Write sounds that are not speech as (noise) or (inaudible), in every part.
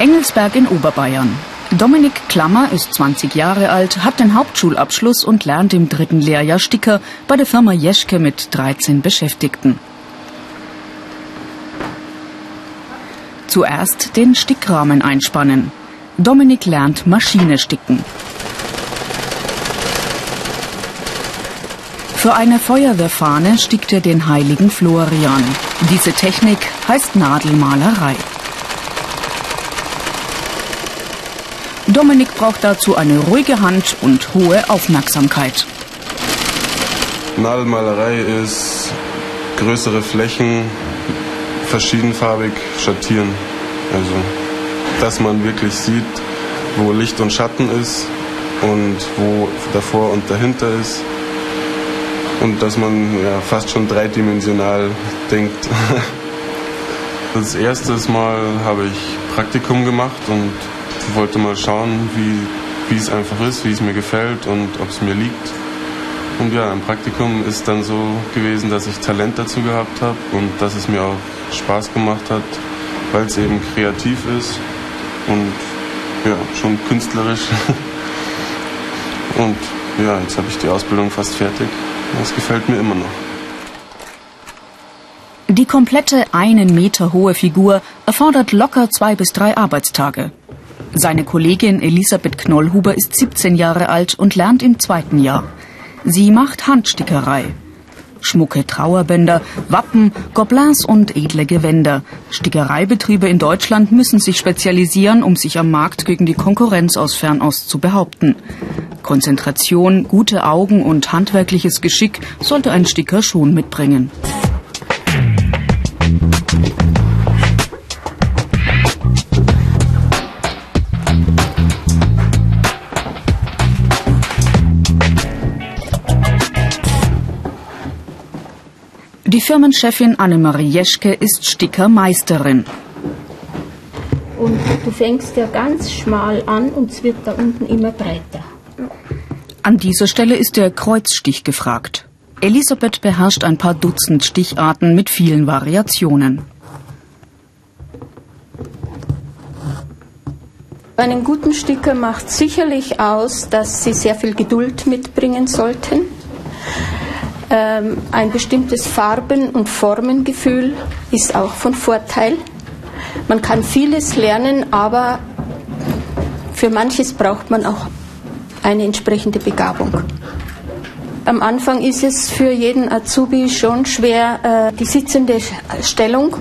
Engelsberg in Oberbayern. Dominik Klammer ist 20 Jahre alt, hat den Hauptschulabschluss und lernt im dritten Lehrjahr Sticker bei der Firma Jeschke mit 13 Beschäftigten. Zuerst den Stickrahmen einspannen. Dominik lernt Maschine sticken. Für eine Feuerwehrfahne stickt er den heiligen Florian. Diese Technik heißt Nadelmalerei. Dominik braucht dazu eine ruhige Hand und hohe Aufmerksamkeit. Nadelmalerei ist größere Flächen verschiedenfarbig schattieren. Also, dass man wirklich sieht, wo Licht und Schatten ist und wo davor und dahinter ist. Und dass man ja, fast schon dreidimensional denkt. (laughs) Das erste Mal habe ich Praktikum gemacht und wollte mal schauen, wie, wie es einfach ist, wie es mir gefällt und ob es mir liegt. Und ja, im Praktikum ist dann so gewesen, dass ich Talent dazu gehabt habe und dass es mir auch Spaß gemacht hat, weil es eben kreativ ist und ja, schon künstlerisch. (laughs) Und ja, jetzt habe ich die Ausbildung fast fertig. Das gefällt mir immer noch. Die komplette einen Meter hohe Figur erfordert locker zwei bis drei Arbeitstage. Seine Kollegin Elisabeth Knollhuber ist 17 Jahre alt und lernt im zweiten Jahr. Sie macht Handstickerei. Schmucke Trauerbänder, Wappen, Gobelins und edle Gewänder. Stickereibetriebe in Deutschland müssen sich spezialisieren, um sich am Markt gegen die Konkurrenz aus Fernost zu behaupten. Konzentration, gute Augen und handwerkliches Geschick sollte ein Sticker schon mitbringen. Die Firmenchefin Annemarie Jeschke ist Stickermeisterin. Und du fängst ja ganz schmal an und es wird da unten immer breiter. An dieser Stelle ist der Kreuzstich gefragt. Elisabeth beherrscht ein paar Dutzend Sticharten mit vielen Variationen. Einen guten Sticker macht sicherlich aus, dass sie sehr viel Geduld mitbringen sollten ähm, ein bestimmtes Farben- und Formengefühl ist auch von Vorteil. Man kann vieles lernen, aber für manches braucht man auch eine entsprechende Begabung. Am Anfang ist es für jeden Azubi schon schwer, äh, die sitzende Stellung.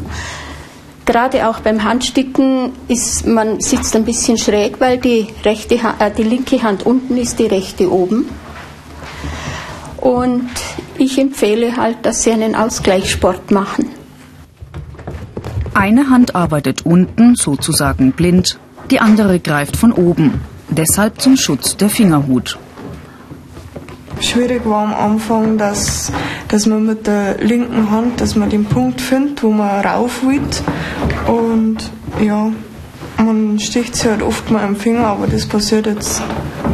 Gerade auch beim Handsticken ist man sitzt ein bisschen schräg, weil die, rechte, äh, die linke Hand unten ist, die rechte oben. Und ich empfehle halt, dass sie einen Ausgleichssport machen. Eine Hand arbeitet unten, sozusagen blind, die andere greift von oben, deshalb zum Schutz der Fingerhut. Schwierig war am Anfang, dass, dass man mit der linken Hand, dass man den Punkt findet, wo man rauf will. Und ja, man sticht sich halt oft mal am Finger, aber das passiert jetzt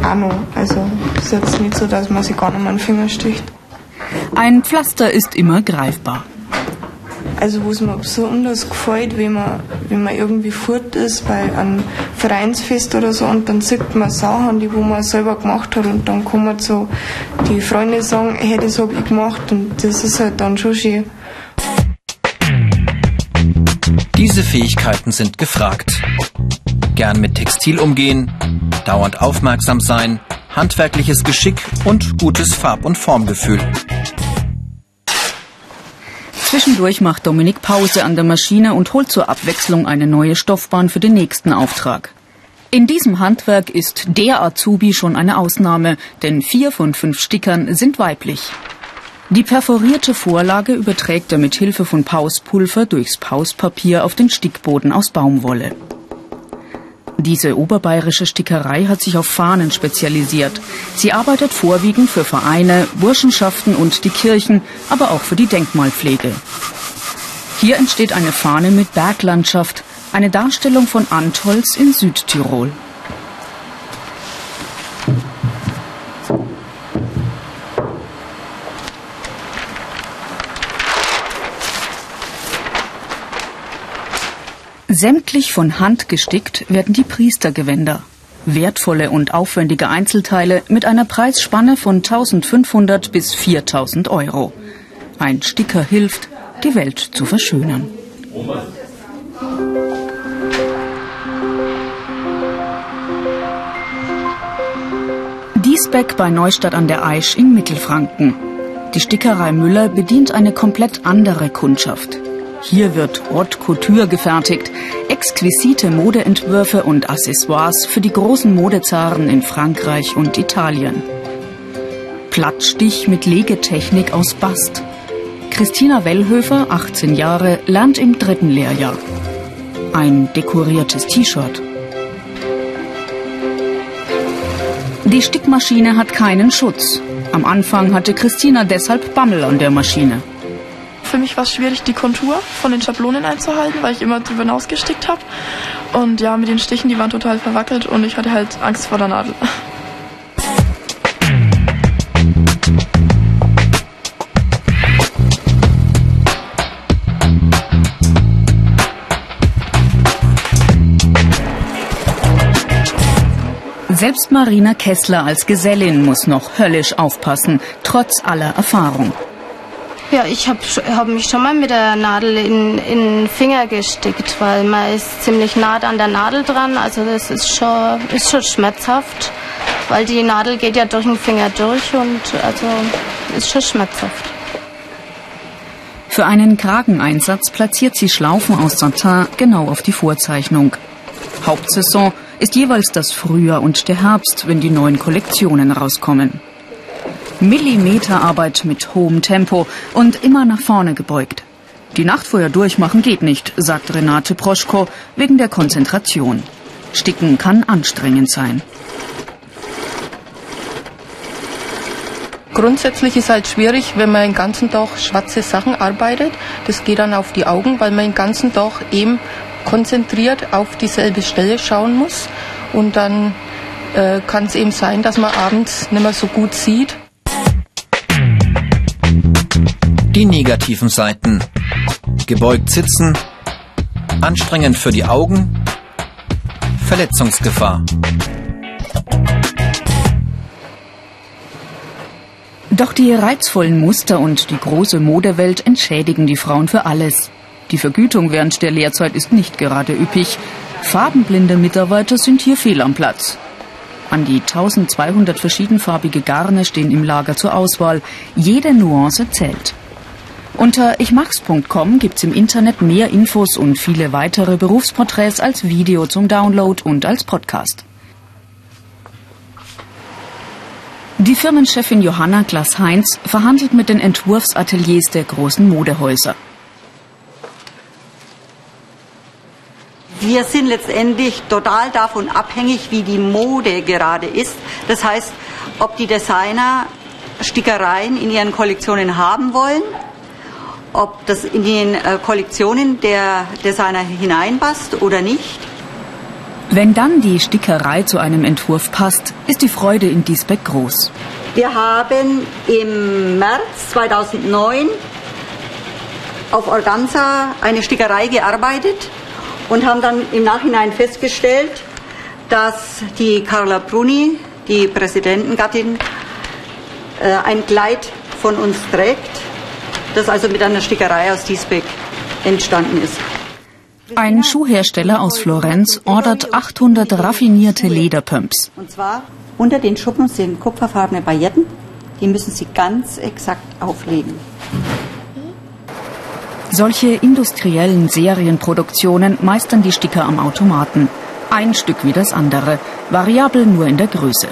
auch noch. Also es ist jetzt nicht so, dass man sich gar nicht mehr am Finger sticht. Ein Pflaster ist immer greifbar. Also wo es mir besonders gefällt, wenn man, wenn man irgendwie fort ist bei einem Vereinsfest oder so und dann sieht man Sachen, die wo man selber gemacht hat und dann kommen so die Freunde sagen, hey, das habe ich gemacht und das ist halt dann schon schön. Diese Fähigkeiten sind gefragt. Gern mit Textil umgehen, dauernd aufmerksam sein, handwerkliches Geschick und gutes Farb- und Formgefühl. Zwischendurch macht Dominik Pause an der Maschine und holt zur Abwechslung eine neue Stoffbahn für den nächsten Auftrag. In diesem Handwerk ist der Azubi schon eine Ausnahme, denn vier von fünf Stickern sind weiblich. Die perforierte Vorlage überträgt er mit Hilfe von Pauspulver durchs Pauspapier auf den Stickboden aus Baumwolle. Diese oberbayerische Stickerei hat sich auf Fahnen spezialisiert. Sie arbeitet vorwiegend für Vereine, Burschenschaften und die Kirchen, aber auch für die Denkmalpflege. Hier entsteht eine Fahne mit Berglandschaft, eine Darstellung von Antholz in Südtirol. Sämtlich von Hand gestickt werden die Priestergewänder. Wertvolle und aufwendige Einzelteile mit einer Preisspanne von 1500 bis 4000 Euro. Ein Sticker hilft, die Welt zu verschönern. Diesbeck bei Neustadt an der Aisch in Mittelfranken. Die Stickerei Müller bedient eine komplett andere Kundschaft. Hier wird Haute Couture gefertigt, exquisite Modeentwürfe und Accessoires für die großen Modezaren in Frankreich und Italien. Plattstich mit Legetechnik aus Bast. Christina Wellhöfer, 18 Jahre, lernt im dritten Lehrjahr. Ein dekoriertes T-Shirt. Die Stickmaschine hat keinen Schutz. Am Anfang hatte Christina deshalb Bammel an der Maschine. Für mich war es schwierig, die Kontur von den Schablonen einzuhalten, weil ich immer drüber hinausgestickt habe. Und ja, mit den Stichen, die waren total verwackelt und ich hatte halt Angst vor der Nadel. Selbst Marina Kessler als Gesellin muss noch höllisch aufpassen, trotz aller Erfahrung. Ja, ich habe hab mich schon mal mit der Nadel in, den Finger gestickt, weil man ist ziemlich nah an der Nadel dran. Also das ist schon, ist schon schmerzhaft, weil die Nadel geht ja durch den Finger durch und also ist schon schmerzhaft. Für einen Krageneinsatz platziert sie Schlaufen aus Satin genau auf die Vorzeichnung. Hauptsaison ist jeweils das Frühjahr und der Herbst, wenn die neuen Kollektionen rauskommen. Millimeterarbeit mit hohem Tempo und immer nach vorne gebeugt. Die Nacht vorher durchmachen geht nicht, sagt Renate Proschko, wegen der Konzentration. Sticken kann anstrengend sein. Grundsätzlich ist halt schwierig, wenn man den ganzen Tag schwarze Sachen arbeitet. Das geht dann auf die Augen, weil man den ganzen Tag eben konzentriert auf dieselbe Stelle schauen muss. Und dann äh, kann es eben sein, dass man abends nicht mehr so gut sieht. Die negativen Seiten. Gebeugt sitzen, anstrengend für die Augen, Verletzungsgefahr. Doch die reizvollen Muster und die große Modewelt entschädigen die Frauen für alles. Die Vergütung während der Lehrzeit ist nicht gerade üppig. Farbenblinde Mitarbeiter sind hier fehl am Platz. An die 1200 verschiedenfarbige Garne stehen im Lager zur Auswahl. Jede Nuance zählt. Unter ichmachs.com gibt's im Internet mehr Infos und viele weitere Berufsporträts als Video zum Download und als Podcast. Die Firmenchefin Johanna Glass-Heinz verhandelt mit den Entwurfsateliers der großen Modehäuser. Wir sind letztendlich total davon abhängig, wie die Mode gerade ist. Das heißt, ob die Designer Stickereien in ihren Kollektionen haben wollen, ob das in den äh, Kollektionen der Designer hineinpasst oder nicht. Wenn dann die Stickerei zu einem Entwurf passt, ist die Freude in Diesbeck groß. Wir haben im März 2009 auf Organza eine Stickerei gearbeitet und haben dann im Nachhinein festgestellt, dass die Carla Bruni, die Präsidentengattin, äh, ein Kleid von uns trägt, das also mit einer Stickerei aus Diesbeck entstanden ist. Ein Schuhhersteller aus Florenz ordert 800 raffinierte Lederpumps. Und zwar unter den Schuppen sind kupferfarbene Pailletten, die müssen Sie ganz exakt auflegen. Solche industriellen Serienproduktionen meistern die Sticker am Automaten. Ein Stück wie das andere, variabel nur in der Größe.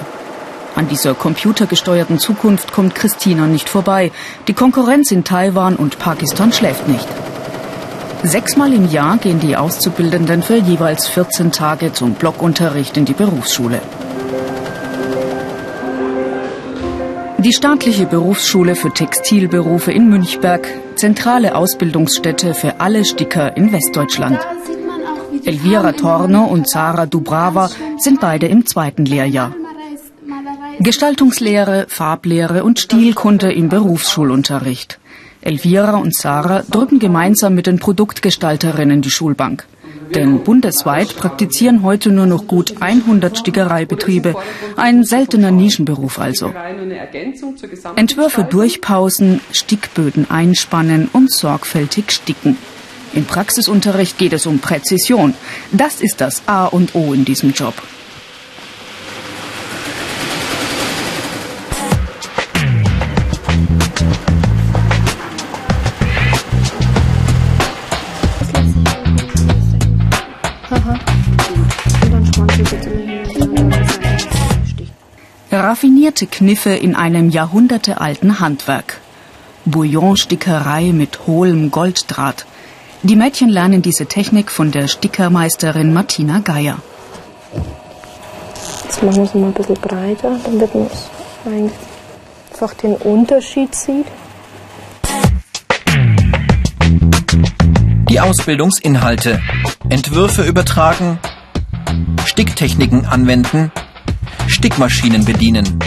An dieser computergesteuerten Zukunft kommt Christina nicht vorbei. Die Konkurrenz in Taiwan und Pakistan schläft nicht. Sechsmal im Jahr gehen die Auszubildenden für jeweils 14 Tage zum Blockunterricht in die Berufsschule. Die staatliche Berufsschule für Textilberufe in Münchberg, zentrale Ausbildungsstätte für alle Sticker in Westdeutschland. Elvira Torno und Sarah Dubrava sind beide im zweiten Lehrjahr. Gestaltungslehre, Farblehre und Stilkunde im Berufsschulunterricht. Elvira und Sarah drücken gemeinsam mit den Produktgestalterinnen die Schulbank. Denn bundesweit praktizieren heute nur noch gut 100 Stickereibetriebe. Ein seltener Nischenberuf also. Entwürfe durchpausen, Stickböden einspannen und sorgfältig sticken. Im Praxisunterricht geht es um Präzision. Das ist das A und O in diesem Job. Raffinierte Kniffe in einem jahrhundertealten Handwerk. Bouillonstickerei mit hohlem Golddraht. Die Mädchen lernen diese Technik von der Stickermeisterin Martina Geier. Jetzt machen wir es mal ein bisschen breiter, damit man einfach den Unterschied sieht. Die Ausbildungsinhalte. Entwürfe übertragen, Sticktechniken anwenden, Stickmaschinen bedienen.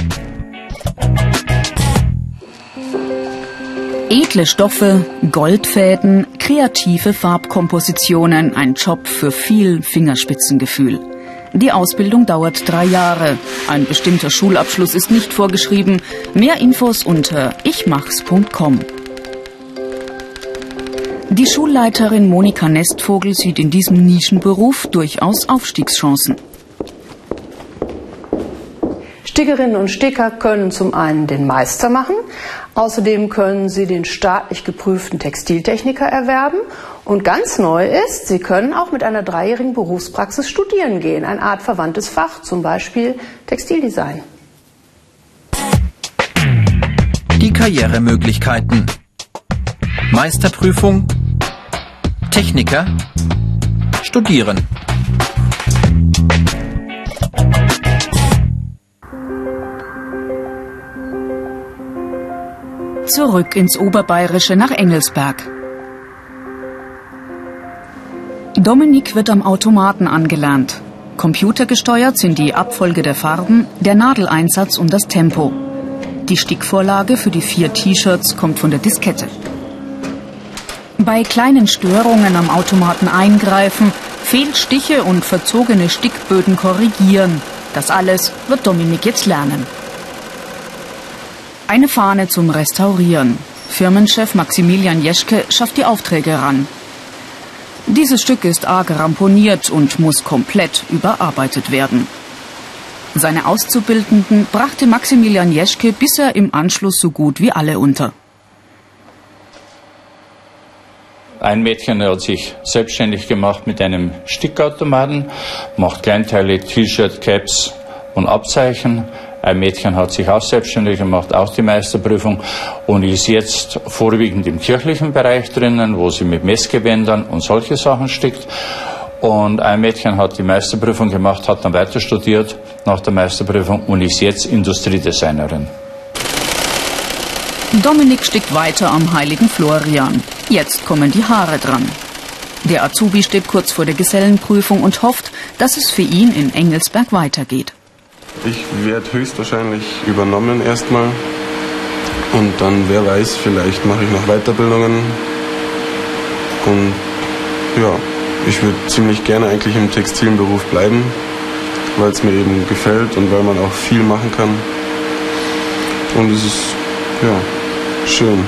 Edle Stoffe, Goldfäden, kreative Farbkompositionen, ein Job für viel Fingerspitzengefühl. Die Ausbildung dauert drei Jahre. Ein bestimmter Schulabschluss ist nicht vorgeschrieben. Mehr Infos unter ichmachs.com. Die Schulleiterin Monika Nestvogel sieht in diesem Nischenberuf durchaus Aufstiegschancen. Stickerinnen und Sticker können zum einen den Meister machen, außerdem können sie den staatlich geprüften Textiltechniker erwerben und ganz neu ist, sie können auch mit einer dreijährigen Berufspraxis studieren gehen, ein Art verwandtes Fach, zum Beispiel Textildesign. Die Karrieremöglichkeiten. Meisterprüfung, Techniker, Studieren. Zurück ins Oberbayerische nach Engelsberg. Dominik wird am Automaten angelernt. Computergesteuert sind die Abfolge der Farben, der Nadeleinsatz und das Tempo. Die Stickvorlage für die vier T-Shirts kommt von der Diskette. Bei kleinen Störungen am Automaten eingreifen, Fehlstiche und verzogene Stickböden korrigieren. Das alles wird Dominik jetzt lernen. Eine Fahne zum Restaurieren. Firmenchef Maximilian Jeschke schafft die Aufträge ran. Dieses Stück ist arg ramponiert und muss komplett überarbeitet werden. Seine Auszubildenden brachte Maximilian Jeschke bisher im Anschluss so gut wie alle unter. Ein Mädchen hat sich selbstständig gemacht mit einem Stickautomaten, macht Kleinteile, T-Shirt, Caps und Abzeichen. Ein Mädchen hat sich auch selbstständig gemacht, auch die Meisterprüfung und ist jetzt vorwiegend im kirchlichen Bereich drinnen, wo sie mit Messgewändern und solche Sachen stickt. Und ein Mädchen hat die Meisterprüfung gemacht, hat dann weiter studiert nach der Meisterprüfung und ist jetzt Industriedesignerin. Dominik stickt weiter am heiligen Florian. Jetzt kommen die Haare dran. Der Azubi steht kurz vor der Gesellenprüfung und hofft, dass es für ihn in Engelsberg weitergeht. Ich werde höchstwahrscheinlich übernommen erstmal. Und dann, wer weiß, vielleicht mache ich noch Weiterbildungen. Und ja, ich würde ziemlich gerne eigentlich im textilen Beruf bleiben, weil es mir eben gefällt und weil man auch viel machen kann. Und es ist, ja, schön.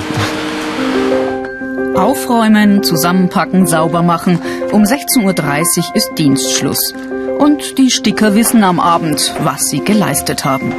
Aufräumen, zusammenpacken, sauber machen. Um 16.30 Uhr ist Dienstschluss. Und die Sticker wissen am Abend, was sie geleistet haben.